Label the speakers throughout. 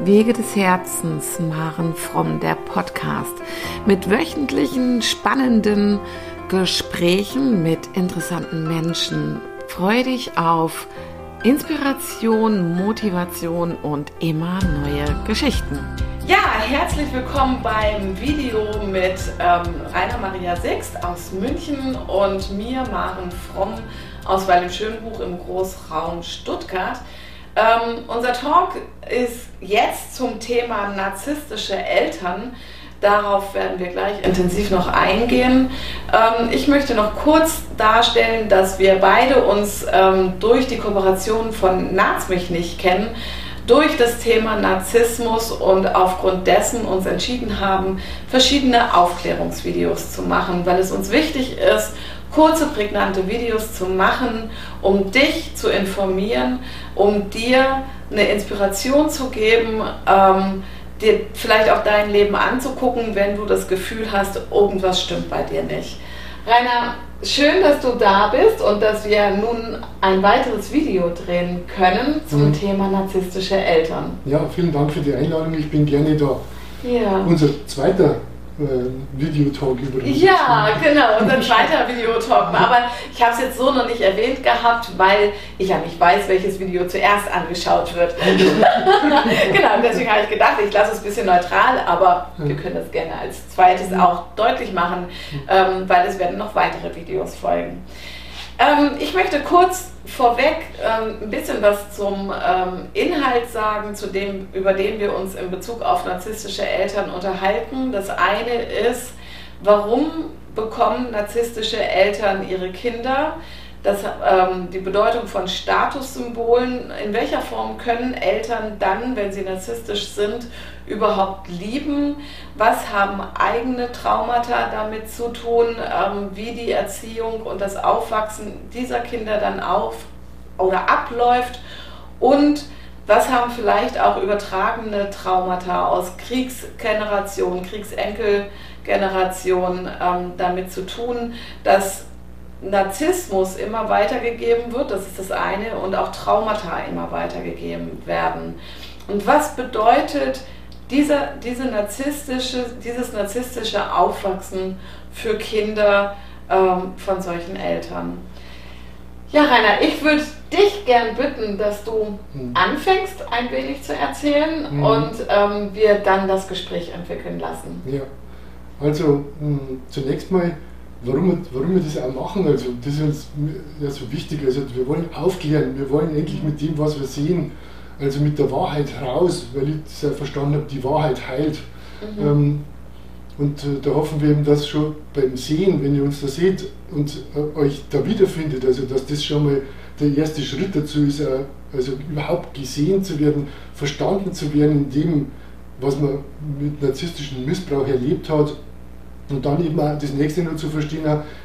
Speaker 1: Wege des Herzens, Maren Fromm, der Podcast mit wöchentlichen spannenden Gesprächen mit interessanten Menschen. Freue dich auf Inspiration, Motivation und immer neue Geschichten. Ja, herzlich willkommen beim Video mit ähm, Rainer Maria Sixt aus München und mir, Maren Fromm aus Weil Schönbuch im Großraum Stuttgart. Ähm, unser Talk ist jetzt zum Thema narzisstische Eltern. Darauf werden wir gleich intensiv noch eingehen. Ähm, ich möchte noch kurz darstellen, dass wir beide uns ähm, durch die Kooperation von Naz mich nicht kennen, durch das Thema Narzissmus und aufgrund dessen uns entschieden haben, verschiedene Aufklärungsvideos zu machen, weil es uns wichtig ist, kurze, prägnante Videos zu machen, um dich zu informieren, um dir eine Inspiration zu geben, ähm, dir vielleicht auch dein Leben anzugucken, wenn du das Gefühl hast, irgendwas stimmt bei dir nicht. Rainer, schön, dass du da bist und dass wir nun ein weiteres Video drehen können zum mhm. Thema narzisstische Eltern.
Speaker 2: Ja, vielen Dank für die Einladung. Ich bin gerne da. Ja. Unser zweiter Videotalk über
Speaker 1: den Ja, genau, unser zweiter Videotalk. Aber ich habe es jetzt so noch nicht erwähnt gehabt, weil ich ja nicht weiß, welches Video zuerst angeschaut wird. genau, deswegen habe ich gedacht, ich lasse es ein bisschen neutral, aber wir können das gerne als zweites auch deutlich machen, ähm, weil es werden noch weitere Videos folgen. Ähm, ich möchte kurz vorweg ähm, ein bisschen was zum ähm, Inhalt sagen, zu dem, über den wir uns in Bezug auf narzisstische Eltern unterhalten. Das eine ist, warum bekommen narzisstische Eltern ihre Kinder? Das, ähm, die Bedeutung von Statussymbolen, in welcher Form können Eltern dann, wenn sie narzisstisch sind, überhaupt lieben? Was haben eigene Traumata damit zu tun? Ähm, wie die Erziehung und das Aufwachsen dieser Kinder dann auf oder abläuft? Und was haben vielleicht auch übertragene Traumata aus Kriegsgenerationen, Kriegsenkelgenerationen ähm, damit zu tun, dass Narzissmus immer weitergegeben wird, das ist das eine, und auch Traumata immer weitergegeben werden. Und was bedeutet dieser, diese narzisstische, dieses narzisstische Aufwachsen für Kinder ähm, von solchen Eltern? Ja, Rainer, ich würde dich gern bitten, dass du hm. anfängst, ein wenig zu erzählen hm. und ähm, wir dann das Gespräch entwickeln lassen.
Speaker 2: Ja, also mh, hm, zunächst mal warum, warum wir das auch machen. Also das ist uns ja so wichtig. Also wir wollen aufklären, wir wollen endlich mit dem, was wir sehen, also mit der Wahrheit raus, weil ich es ja verstanden habe, die Wahrheit heilt. Mhm. Ähm, und äh, da hoffen wir eben, dass schon beim Sehen, wenn ihr uns da seht und äh, euch da wiederfindet, also dass das schon mal der erste Schritt dazu ist, äh, also überhaupt gesehen zu werden, verstanden zu werden in dem, was man mit narzisstischem Missbrauch erlebt hat und dann eben auch das nächste noch zu verstehen,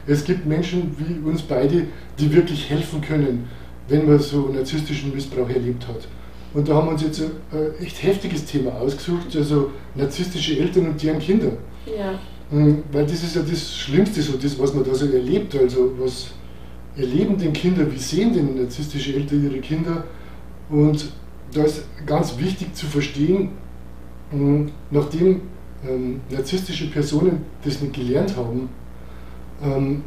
Speaker 2: es gibt Menschen wie uns beide, die wirklich helfen können, wenn man so narzisstischen Missbrauch erlebt hat. Und da haben wir uns jetzt ein echt heftiges Thema ausgesucht, also narzisstische Eltern und deren Kinder. Ja. Hm, weil das ist ja das Schlimmste, so das, was man da so erlebt. Also was erleben denn Kinder, wie sehen denn narzisstische Eltern ihre Kinder? Und da ist ganz wichtig zu verstehen, hm, nachdem ähm, narzisstische Personen das nicht gelernt haben, ähm,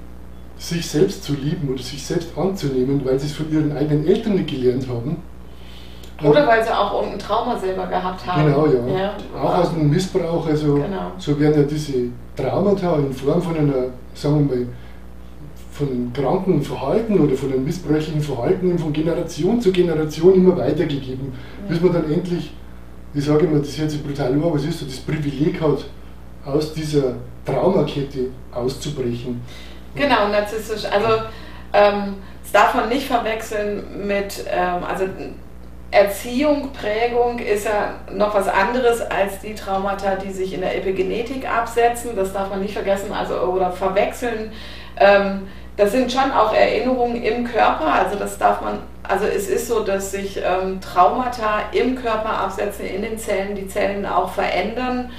Speaker 2: sich selbst zu lieben oder sich selbst anzunehmen, weil sie es von ihren eigenen Eltern nicht gelernt haben.
Speaker 1: Oder weil sie auch irgendein Trauma selber gehabt haben.
Speaker 2: Genau, ja. ja. Auch aus dem Missbrauch. Also genau. so werden ja diese Traumata in Form von einer, sagen wir mal, von einem kranken Verhalten oder von einem missbräuchlichen Verhalten von Generation zu Generation immer weitergegeben, ja. bis man dann endlich ich sage immer, das hört sich brutal an, aber es ist so, das Privileg hat, aus dieser Traumakette auszubrechen.
Speaker 1: Genau, narzisstisch. Also ähm, das darf man nicht verwechseln mit, ähm, also Erziehung, Prägung ist ja noch was anderes als die Traumata, die sich in der Epigenetik absetzen. Das darf man nicht vergessen also, oder verwechseln. Ähm, das sind schon auch Erinnerungen im Körper, also das darf man, also es ist so, dass sich ähm, Traumata im Körper absetzen, in den Zellen, die Zellen auch verändern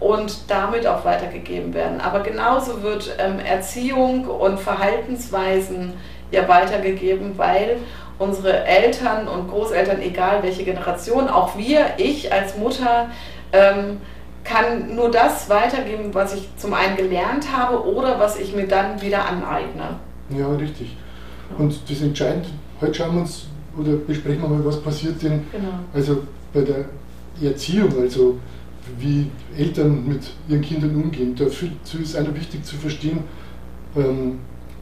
Speaker 1: und damit auch weitergegeben werden. Aber genauso wird ähm, Erziehung und Verhaltensweisen ja weitergegeben, weil unsere Eltern und Großeltern, egal welche Generation, auch wir, ich als Mutter, ähm, kann nur das weitergeben, was ich zum einen gelernt habe oder was ich mir dann wieder aneigne.
Speaker 2: Ja, richtig. Und das Entscheidende, heute schauen wir uns oder besprechen wir mal, was passiert denn genau. also bei der Erziehung, also wie Eltern mit ihren Kindern umgehen. Dazu ist einfach wichtig zu verstehen, ähm,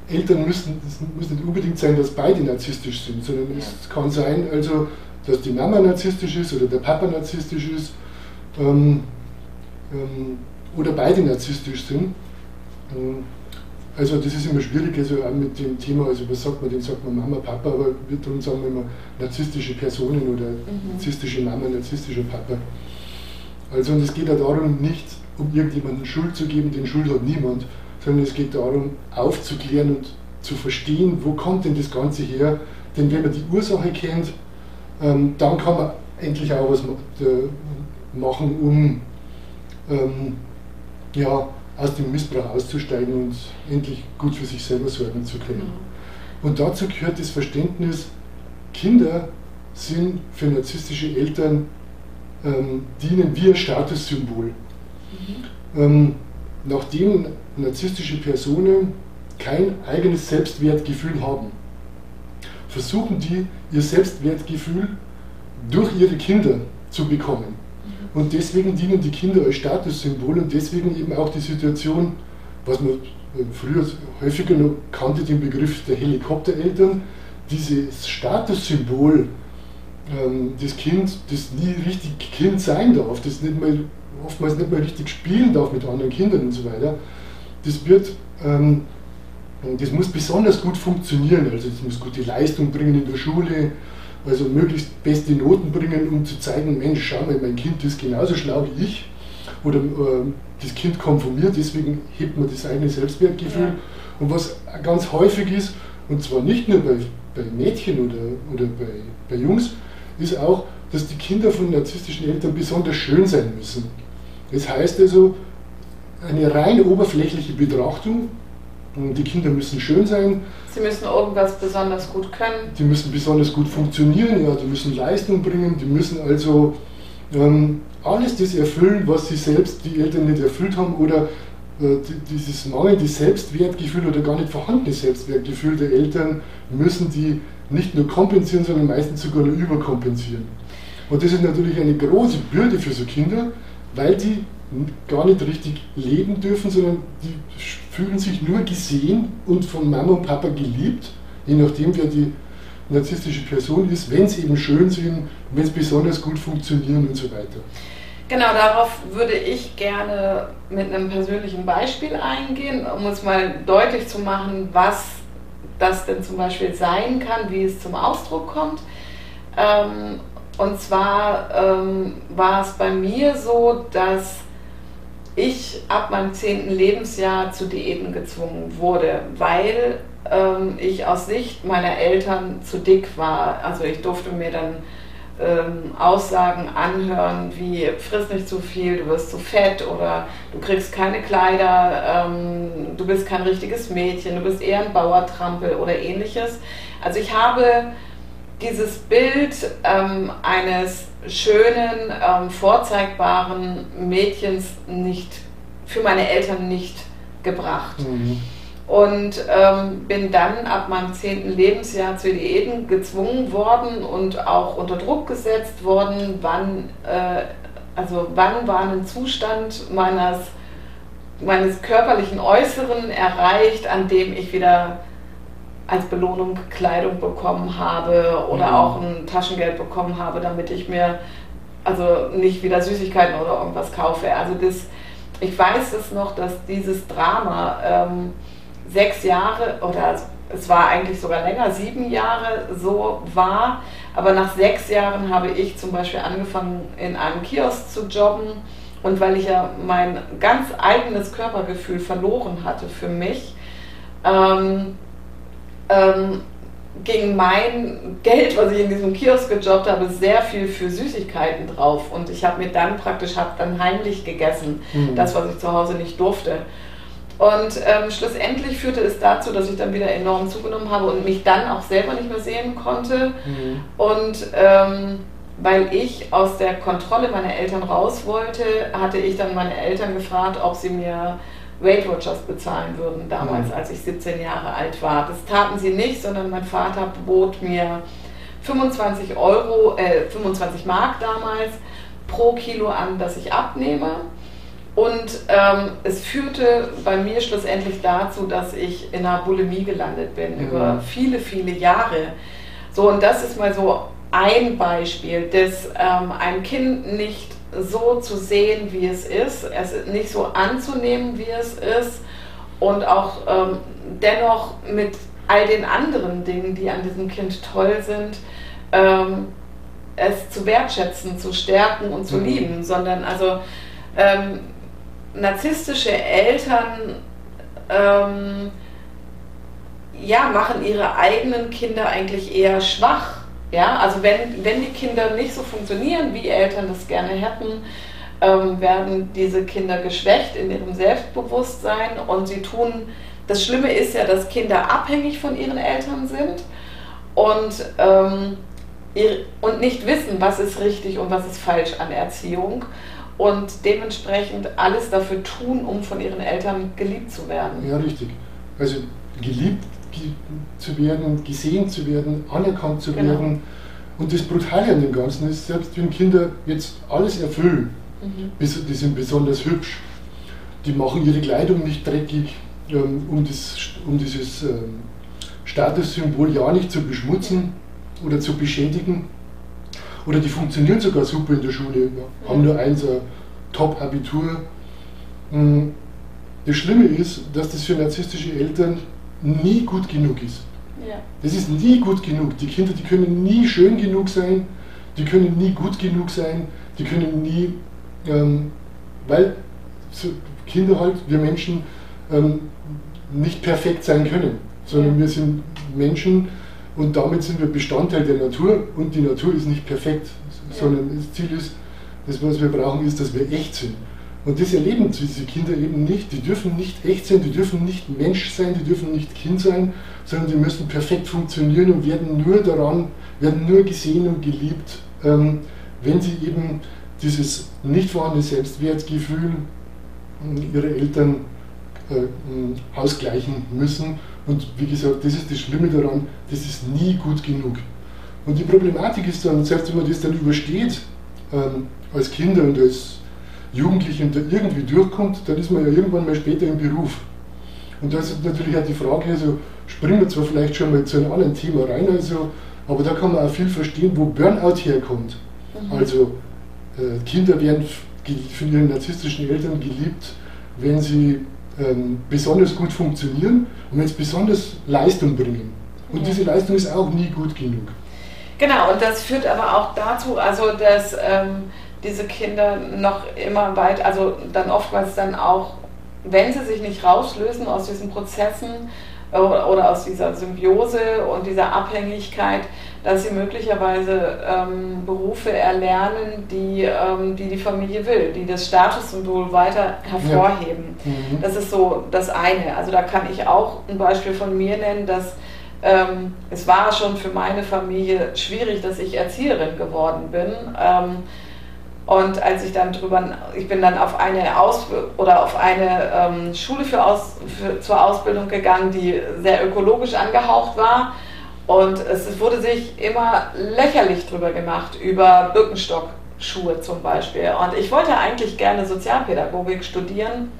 Speaker 2: Eltern müssen, es muss nicht unbedingt sein, dass beide narzisstisch sind, sondern ja. es kann sein, also, dass die Mama narzisstisch ist oder der Papa narzisstisch ist ähm, oder beide narzisstisch sind. Ähm, also das ist immer schwierig, also auch mit dem Thema, also was sagt man, den sagt man Mama, Papa, aber wir tun sagen wir immer narzisstische Personen oder mhm. narzisstische Mama, narzisstischer Papa. Also und es geht ja darum, nicht um irgendjemanden Schuld zu geben, den Schuld hat niemand, sondern es geht darum, aufzuklären und zu verstehen, wo kommt denn das Ganze her. Denn wenn man die Ursache kennt, ähm, dann kann man endlich auch was machen, um ähm, ja, aus dem Missbrauch auszusteigen und endlich gut für sich selber sorgen zu können. Mhm. Und dazu gehört das Verständnis, Kinder sind für narzisstische Eltern ähm, dienen wie ein Statussymbol. Mhm. Ähm, nachdem narzisstische Personen kein eigenes Selbstwertgefühl haben, versuchen die ihr Selbstwertgefühl durch ihre Kinder zu bekommen. Und deswegen dienen die Kinder als Statussymbol und deswegen eben auch die Situation, was man äh, früher häufiger noch kannte, den Begriff der Helikoptereltern, dieses Statussymbol ähm, das Kind, das nie richtig Kind sein darf, das nicht mal, oftmals nicht mal richtig spielen darf mit anderen Kindern und so weiter, das wird, ähm, das muss besonders gut funktionieren, also es muss gute Leistung bringen in der Schule, also möglichst beste Noten bringen, um zu zeigen, Mensch, schau mal, mein Kind ist genauso schlau wie ich, oder äh, das Kind kommt von mir, deswegen hebt man das eigene Selbstwertgefühl. Ja. Und was ganz häufig ist, und zwar nicht nur bei, bei Mädchen oder, oder bei, bei Jungs, ist auch, dass die Kinder von narzisstischen Eltern besonders schön sein müssen. Das heißt also, eine rein oberflächliche Betrachtung, die Kinder müssen schön sein.
Speaker 1: Sie müssen irgendwas besonders gut können.
Speaker 2: Die müssen besonders gut funktionieren, ja, die müssen Leistung bringen, die müssen also ähm, alles das erfüllen, was sie selbst, die Eltern nicht erfüllt haben oder äh, dieses mangelnde Selbstwertgefühl oder gar nicht vorhandene Selbstwertgefühl der Eltern müssen die nicht nur kompensieren, sondern meistens sogar nur überkompensieren. Und das ist natürlich eine große Bürde für so Kinder, weil die gar nicht richtig leben dürfen, sondern die fühlen sich nur gesehen und von Mama und Papa geliebt, je nachdem wer die narzisstische Person ist, wenn sie eben schön sind, wenn sie besonders gut funktionieren und so weiter.
Speaker 1: Genau, darauf würde ich gerne mit einem persönlichen Beispiel eingehen, um uns mal deutlich zu machen, was das denn zum Beispiel sein kann, wie es zum Ausdruck kommt. Ähm, und zwar ähm, war es bei mir so, dass ich ab meinem zehnten Lebensjahr zu Diäten gezwungen wurde, weil ähm, ich aus Sicht meiner Eltern zu dick war. Also ich durfte mir dann ähm, Aussagen anhören wie friss nicht zu viel, du wirst zu fett oder du kriegst keine Kleider, ähm, du bist kein richtiges Mädchen, du bist eher ein Bauertrampel oder ähnliches. Also ich habe dieses Bild ähm, eines schönen, ähm, vorzeigbaren Mädchens nicht für meine Eltern nicht gebracht. Mhm und ähm, bin dann ab meinem zehnten Lebensjahr zu Diäten gezwungen worden und auch unter Druck gesetzt worden, wann, äh, also wann war ein Zustand meines, meines körperlichen Äußeren erreicht, an dem ich wieder als Belohnung Kleidung bekommen habe oder mhm. auch ein Taschengeld bekommen habe, damit ich mir also nicht wieder Süßigkeiten oder irgendwas kaufe. Also das, ich weiß es noch, dass dieses Drama ähm, sechs Jahre oder es war eigentlich sogar länger, sieben Jahre so war. Aber nach sechs Jahren habe ich zum Beispiel angefangen, in einem Kiosk zu jobben. Und weil ich ja mein ganz eigenes Körpergefühl verloren hatte für mich, ähm, ähm, ging mein Geld, was ich in diesem Kiosk gejobbt habe, sehr viel für Süßigkeiten drauf. Und ich habe mir dann praktisch, habe dann heimlich gegessen, mhm. das, was ich zu Hause nicht durfte. Und ähm, schlussendlich führte es dazu, dass ich dann wieder enorm zugenommen habe und mich dann auch selber nicht mehr sehen konnte. Mhm. Und ähm, weil ich aus der Kontrolle meiner Eltern raus wollte, hatte ich dann meine Eltern gefragt, ob sie mir Weight Watchers bezahlen würden, damals, mhm. als ich 17 Jahre alt war. Das taten sie nicht, sondern mein Vater bot mir 25 Euro, äh, 25 Mark damals pro Kilo an, das ich abnehme. Und ähm, es führte bei mir schlussendlich dazu, dass ich in einer Bulimie gelandet bin mhm. über viele, viele Jahre. So, und das ist mal so ein Beispiel, dass ähm, ein Kind nicht so zu sehen, wie es ist, es nicht so anzunehmen, wie es ist und auch ähm, dennoch mit all den anderen Dingen, die an diesem Kind toll sind, ähm, es zu wertschätzen, zu stärken und zu mhm. lieben, sondern also ähm, narzisstische Eltern ähm, ja, machen ihre eigenen Kinder eigentlich eher schwach. Ja, also wenn, wenn die Kinder nicht so funktionieren, wie Eltern das gerne hätten, ähm, werden diese Kinder geschwächt in ihrem Selbstbewusstsein und sie tun, das Schlimme ist ja, dass Kinder abhängig von ihren Eltern sind und, ähm, und nicht wissen, was ist richtig und was ist falsch an Erziehung und dementsprechend alles dafür tun, um von ihren Eltern geliebt zu werden.
Speaker 2: Ja, richtig. Also geliebt zu werden, gesehen zu werden, anerkannt zu genau. werden. Und das Brutale an dem Ganzen ist, selbst wenn Kinder jetzt alles erfüllen, mhm. die sind besonders hübsch, die machen ihre Kleidung nicht dreckig, ähm, um, das, um dieses ähm, Statussymbol ja nicht zu beschmutzen oder zu beschädigen oder die funktionieren sogar super in der Schule, haben nur eins ein Top-Abitur. Hm, das Schlimme ist, dass das für narzisstische Eltern nie gut genug ist. Ja. Das ist nie gut genug. Die Kinder, die können nie schön genug sein, die können nie gut genug sein, die können nie, ähm, weil so Kinder halt, wir Menschen, ähm, nicht perfekt sein können, sondern wir sind Menschen, und damit sind wir Bestandteil der Natur und die Natur ist nicht perfekt, sondern das Ziel ist, das, was wir brauchen, ist, dass wir echt sind. Und das erleben diese Kinder eben nicht. Die dürfen nicht echt sein, die dürfen nicht Mensch sein, die dürfen nicht Kind sein, sondern die müssen perfekt funktionieren und werden nur daran, werden nur gesehen und geliebt, ähm, wenn sie eben dieses nicht vorhandene Selbstwertgefühl ihrer Eltern äh, ausgleichen müssen und wie gesagt, das ist das Schlimme daran, das ist nie gut genug. Und die Problematik ist dann, selbst wenn man das dann übersteht, ähm, als Kinder und als Jugendliche und da irgendwie durchkommt, dann ist man ja irgendwann mal später im Beruf. Und da ist natürlich auch die Frage, also springen wir zwar vielleicht schon mal zu einem anderen Thema rein, also, aber da kann man auch viel verstehen, wo Burnout herkommt. Mhm. Also äh, Kinder werden von ihren narzisstischen Eltern geliebt, wenn sie ähm, besonders gut funktionieren und wenn sie besonders Leistung bringen. Und ja. diese Leistung ist auch nie gut genug.
Speaker 1: Genau, und das führt aber auch dazu, also dass ähm, diese Kinder noch immer weit, also dann oftmals dann auch, wenn sie sich nicht rauslösen aus diesen Prozessen, oder aus dieser Symbiose und dieser Abhängigkeit, dass sie möglicherweise ähm, Berufe erlernen, die, ähm, die die Familie will, die das Statussymbol weiter hervorheben. Ja. Mhm. Das ist so das eine. Also da kann ich auch ein Beispiel von mir nennen, dass ähm, es war schon für meine Familie schwierig, dass ich Erzieherin geworden bin. Ähm, und als ich dann drüber, ich bin dann auf eine Aus oder auf eine ähm, Schule für Aus, für, zur Ausbildung gegangen, die sehr ökologisch angehaucht war. Und es wurde sich immer lächerlich drüber gemacht, über Birkenstock-Schuhe zum Beispiel. Und ich wollte eigentlich gerne Sozialpädagogik studieren.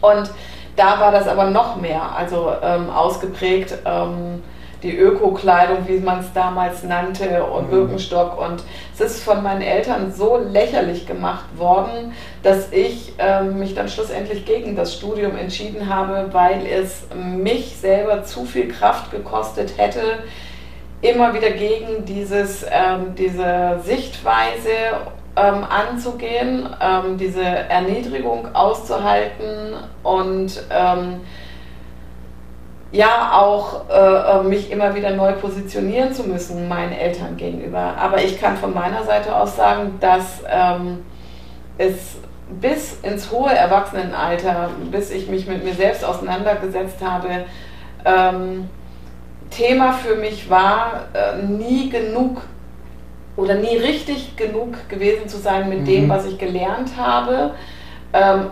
Speaker 1: Und da war das aber noch mehr, also ähm, ausgeprägt. Ähm, die Öko-Kleidung, wie man es damals nannte, und mhm. Birkenstock. Und es ist von meinen Eltern so lächerlich gemacht worden, dass ich äh, mich dann schlussendlich gegen das Studium entschieden habe, weil es mich selber zu viel Kraft gekostet hätte, immer wieder gegen dieses, ähm, diese Sichtweise ähm, anzugehen, ähm, diese Erniedrigung auszuhalten und ähm, ja auch äh, äh, mich immer wieder neu positionieren zu müssen meinen Eltern gegenüber. Aber ich kann von meiner Seite aus sagen, dass ähm, es bis ins hohe Erwachsenenalter, bis ich mich mit mir selbst auseinandergesetzt habe, ähm, Thema für mich war, äh, nie genug oder nie richtig genug gewesen zu sein mit mhm. dem, was ich gelernt habe, ähm,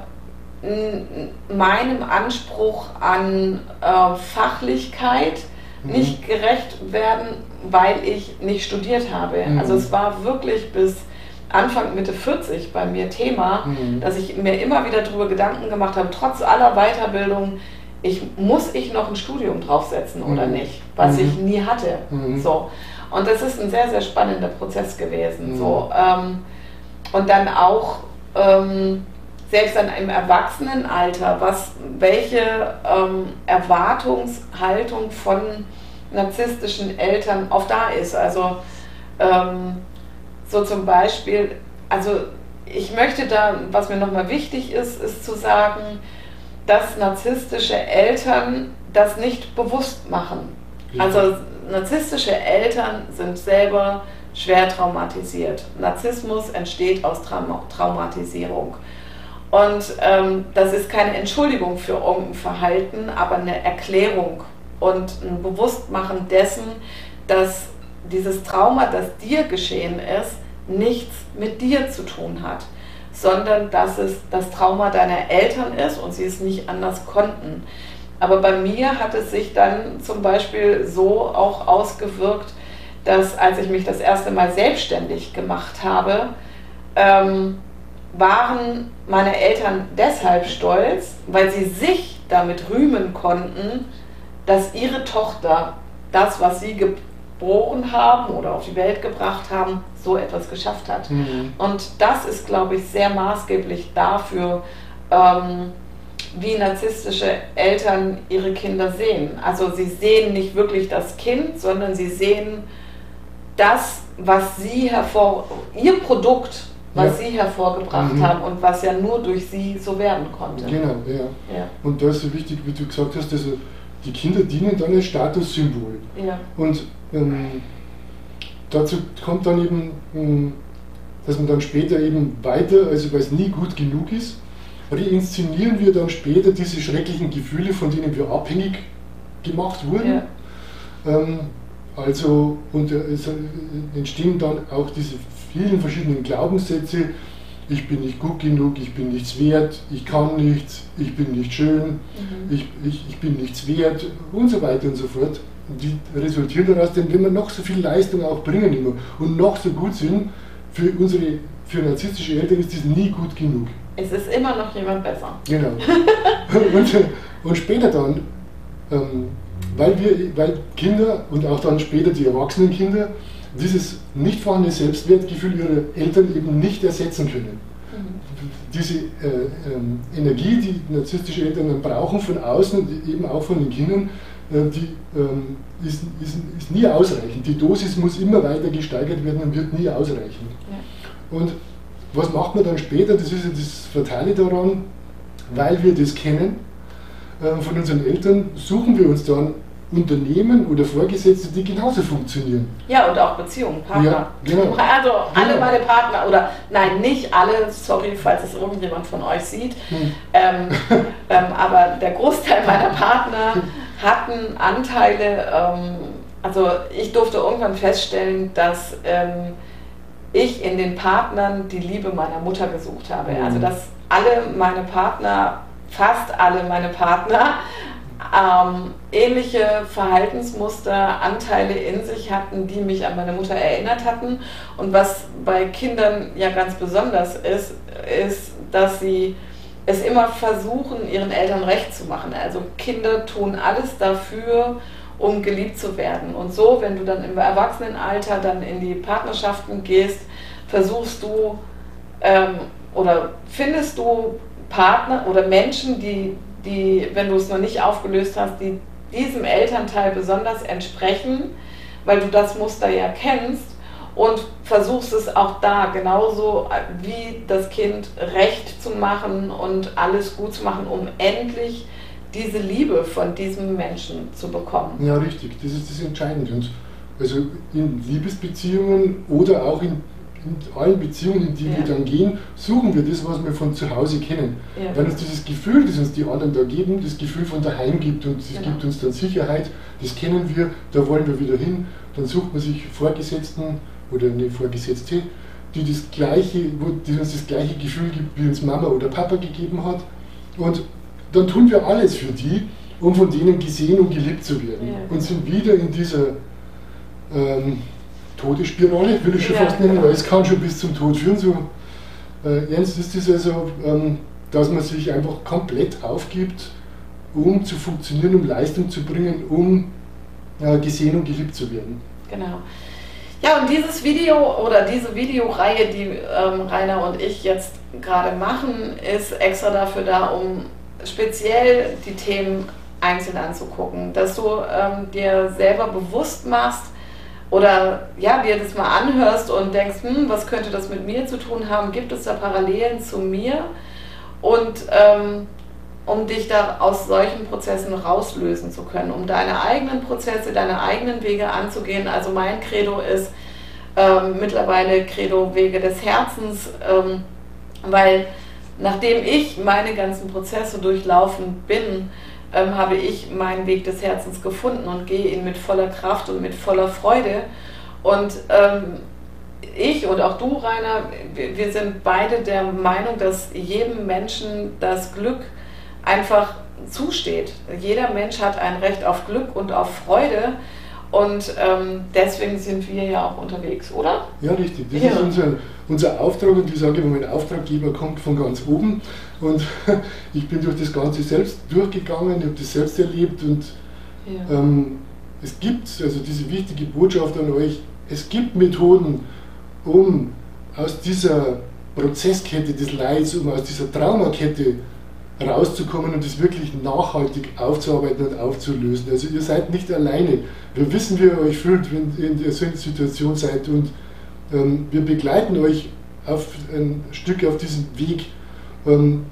Speaker 1: meinem Anspruch an äh, Fachlichkeit mhm. nicht gerecht werden, weil ich nicht studiert habe. Mhm. Also es war wirklich bis Anfang, Mitte 40 bei mir Thema, mhm. dass ich mir immer wieder darüber Gedanken gemacht habe, trotz aller Weiterbildung, ich, muss ich noch ein Studium draufsetzen oder mhm. nicht, was ich mhm. nie hatte. Mhm. So. Und das ist ein sehr, sehr spannender Prozess gewesen. So. Ähm, und dann auch ähm, selbst dann im Erwachsenenalter, was, welche ähm, Erwartungshaltung von narzisstischen Eltern oft da ist. Also ähm, so zum Beispiel, also ich möchte da, was mir nochmal wichtig ist, ist zu sagen, dass narzisstische Eltern das nicht bewusst machen. Also narzisstische Eltern sind selber schwer traumatisiert. Narzissmus entsteht aus Traum Traumatisierung. Und ähm, das ist keine Entschuldigung für irgendein Verhalten, aber eine Erklärung und ein Bewusstmachen dessen, dass dieses Trauma, das dir geschehen ist, nichts mit dir zu tun hat, sondern dass es das Trauma deiner Eltern ist und sie es nicht anders konnten. Aber bei mir hat es sich dann zum Beispiel so auch ausgewirkt, dass als ich mich das erste Mal selbstständig gemacht habe, ähm, waren meine Eltern deshalb stolz, weil sie sich damit rühmen konnten, dass ihre Tochter das, was sie geboren haben oder auf die Welt gebracht haben, so etwas geschafft hat. Mhm. Und das ist, glaube ich, sehr maßgeblich dafür, ähm, wie narzisstische Eltern ihre Kinder sehen. Also sie sehen nicht wirklich das Kind, sondern sie sehen das, was sie hervor, ihr Produkt, was ja. sie hervorgebracht mhm. haben und was ja nur durch sie so werden konnte.
Speaker 2: Genau, ja. ja. Und da ist so wichtig, wie du gesagt hast, also die Kinder dienen dann als Statussymbol. Ja. Und ähm, dazu kommt dann eben, ähm, dass man dann später eben weiter, also weil es nie gut genug ist, reinszenieren wir dann später diese schrecklichen Gefühle, von denen wir abhängig gemacht wurden. Ja. Ähm, also, und äh, es entstehen dann auch diese vielen verschiedenen Glaubenssätze, ich bin nicht gut genug, ich bin nichts wert, ich kann nichts, ich bin nicht schön, mhm. ich, ich, ich bin nichts wert und so weiter und so fort. Die resultieren daraus, denn wenn wir noch so viel Leistung auch bringen immer und noch so gut sind, für unsere für narzisstische Eltern ist das nie gut genug.
Speaker 1: Es ist immer noch jemand besser.
Speaker 2: Genau. und, und später dann, ähm, weil, wir, weil Kinder und auch dann später die erwachsenen Kinder dieses nicht vorhandene Selbstwertgefühl ihrer Eltern eben nicht ersetzen können. Mhm. Diese äh, ähm, Energie, die narzisstische Eltern dann brauchen von außen, eben auch von den Kindern, äh, die ähm, ist, ist, ist, nie ausreichend. Die Dosis muss immer weiter gesteigert werden und wird nie ausreichen. Ja. Und was macht man dann später? Das ist ja das Fatale daran, weil wir das kennen äh, von unseren Eltern, suchen wir uns dann Unternehmen oder Vorgesetzte, die genauso funktionieren.
Speaker 1: Ja, und auch Beziehungen, Partner. Ja, genau. Also alle genau. meine Partner, oder nein, nicht alle, sorry, falls es irgendjemand von euch sieht, hm. ähm, ähm, aber der Großteil meiner Partner hatten Anteile, ähm, also ich durfte irgendwann feststellen, dass ähm, ich in den Partnern die Liebe meiner Mutter gesucht habe. Also dass alle meine Partner, fast alle meine Partner, ähm, ähnliche Verhaltensmuster, Anteile in sich hatten, die mich an meine Mutter erinnert hatten. Und was bei Kindern ja ganz besonders ist, ist, dass sie es immer versuchen, ihren Eltern recht zu machen. Also Kinder tun alles dafür, um geliebt zu werden. Und so, wenn du dann im Erwachsenenalter dann in die Partnerschaften gehst, versuchst du ähm, oder findest du Partner oder Menschen, die die, wenn du es noch nicht aufgelöst hast, die diesem Elternteil besonders entsprechen, weil du das Muster ja kennst und versuchst es auch da genauso wie das Kind recht zu machen und alles gut zu machen, um endlich diese Liebe von diesem Menschen zu bekommen.
Speaker 2: Ja, richtig, das ist das Entscheidende. Und also in Liebesbeziehungen oder auch in, in allen Beziehungen, in die ja. wir dann gehen, suchen wir das, was wir von zu Hause kennen.
Speaker 1: Ja.
Speaker 2: Weil uns dieses Gefühl, das uns die anderen da geben, das Gefühl von daheim gibt und das
Speaker 1: Genau.
Speaker 2: gibt uns dann Sicherheit, das kennen wir, da wollen wir wieder hin. Dann sucht man sich Vorgesetzten oder eine Vorgesetzte, die, das gleiche, wo, die uns das gleiche Gefühl gibt, wie uns Mama oder Papa gegeben hat. Und dann tun wir alles für die, um von denen gesehen und geliebt zu werden.
Speaker 1: Ja.
Speaker 2: Und sind wieder in dieser ähm, Todesspirale, will ich schon
Speaker 1: Ja,
Speaker 2: fast nennen, weil es kann schon bis zum Tod führen. So äh, ernst ist es also, ähm, dass man sich einfach komplett aufgibt, um zu funktionieren, um Leistung zu bringen, um äh, gesehen und geliebt zu werden.
Speaker 1: Genau. Ja, und dieses Video oder diese Videoreihe, die ähm, Rainer und ich jetzt gerade machen, ist extra dafür da, um speziell die Themen einzeln anzugucken, dass du ähm, dir selber bewusst machst oder ja, dir das mal anhörst und denkst, hm, was könnte das mit mir zu tun haben? Gibt es da Parallelen zu mir? Und ähm, um dich da aus solchen Prozessen rauslösen zu können, um deine eigenen Prozesse, deine eigenen Wege anzugehen. Also mein Credo ist ähm, mittlerweile Credo Wege des Herzens, ähm, weil nachdem ich meine ganzen Prozesse durchlaufen bin, ähm, habe ich meinen Weg des Herzens gefunden und gehe ihn mit voller Kraft und mit voller Freude. Und ähm, ich und auch du, Rainer, wir, wir sind beide der Meinung, dass jedem Menschen das Glück einfach zusteht. Jeder Mensch hat ein Recht auf Glück und auf Freude. Und ähm, deswegen sind wir ja auch unterwegs, oder?
Speaker 2: Ja, richtig. Das
Speaker 1: Ja.
Speaker 2: ist unser, unser Auftrag und ich sage immer, mein Auftraggeber kommt von ganz oben und ich bin durch das Ganze selbst durchgegangen, ich habe das selbst erlebt und
Speaker 1: Ja.
Speaker 2: ähm, es gibt, also diese wichtige Botschaft an euch, es gibt Methoden, um aus dieser Prozesskette des Leids, um aus dieser Traumakette rauszukommen und es wirklich nachhaltig aufzuarbeiten und aufzulösen. Also ihr seid nicht alleine. Wir wissen, wie ihr euch fühlt, wenn ihr in so einer Situation seid und ähm, wir begleiten euch auf ein Stück auf diesem Weg, ähm,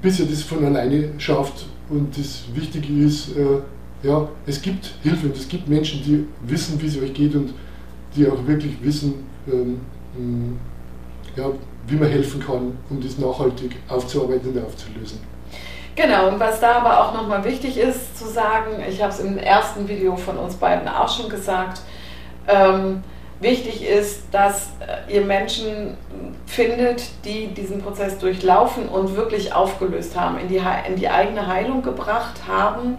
Speaker 2: bis ihr das von alleine schafft. Und das Wichtige ist, äh, ja, es gibt Hilfe und es gibt Menschen, die wissen, wie es euch geht und die auch wirklich wissen, ähm, ja, wie man helfen kann, um das nachhaltig aufzuarbeiten und aufzulösen.
Speaker 1: Genau, und was da aber auch nochmal wichtig ist zu sagen, ich habe es im ersten Video von uns beiden auch schon gesagt, ähm, wichtig ist, dass äh, ihr Menschen findet, die diesen Prozess durchlaufen und wirklich aufgelöst haben, in die, in die eigene Heilung gebracht haben,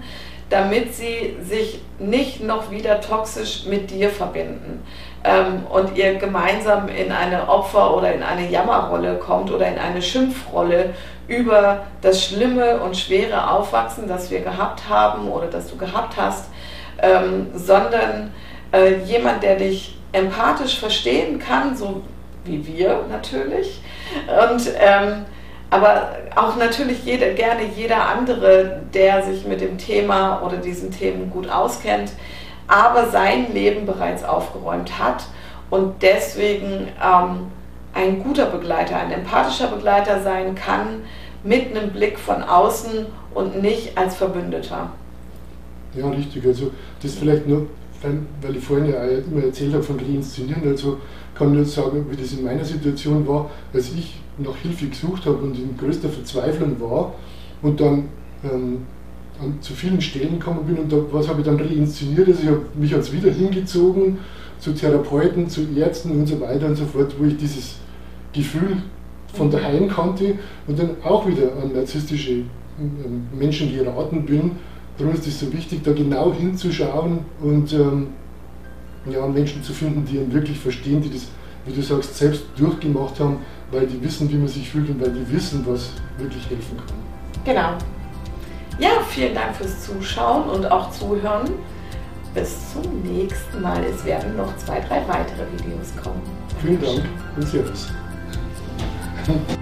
Speaker 1: damit sie sich nicht noch wieder toxisch mit dir verbinden ähm, und ihr gemeinsam in eine Opfer- oder in eine Jammerrolle kommt oder in eine Schimpfrolle über das schlimme und schwere Aufwachsen, das wir gehabt haben oder das du gehabt hast, ähm, sondern äh, jemand, der dich empathisch verstehen kann, so wie wir natürlich, und ähm, aber auch natürlich jeder, gerne jeder andere, der sich mit dem Thema oder diesen Themen gut auskennt, aber sein Leben bereits aufgeräumt hat und deswegen ähm, ein guter Begleiter, ein empathischer Begleiter sein kann, mit einem Blick von außen und nicht als Verbündeter.
Speaker 2: Ja, richtig. Also das vielleicht nur, weil, ich vorhin ja immer erzählt habe von Reinszenieren, also kann nur sagen, wie das in meiner Situation war, als ich nach Hilfe gesucht habe und in größter Verzweiflung war und dann ähm, an zu vielen Stellen gekommen bin und da, was habe ich dann reinszeniert? Also ich habe mich als wieder hingezogen zu Therapeuten, zu Ärzten und so weiter und so fort, wo ich dieses Gefühl von daheim kannte und dann auch wieder an narzisstische ähm, Menschen geraten bin. Darum ist es so wichtig, da genau hinzuschauen und ähm, ja, Menschen zu finden, die ihn wirklich verstehen, die das, wie du sagst, selbst durchgemacht haben, weil die wissen, wie man sich fühlt und weil die wissen, was wirklich helfen kann.
Speaker 1: Genau. Ja, vielen Dank fürs Zuschauen und auch Zuhören. Bis zum nächsten Mal. Es werden noch zwei, drei weitere Videos kommen.
Speaker 2: Vielen Dank und Servus. Thank you.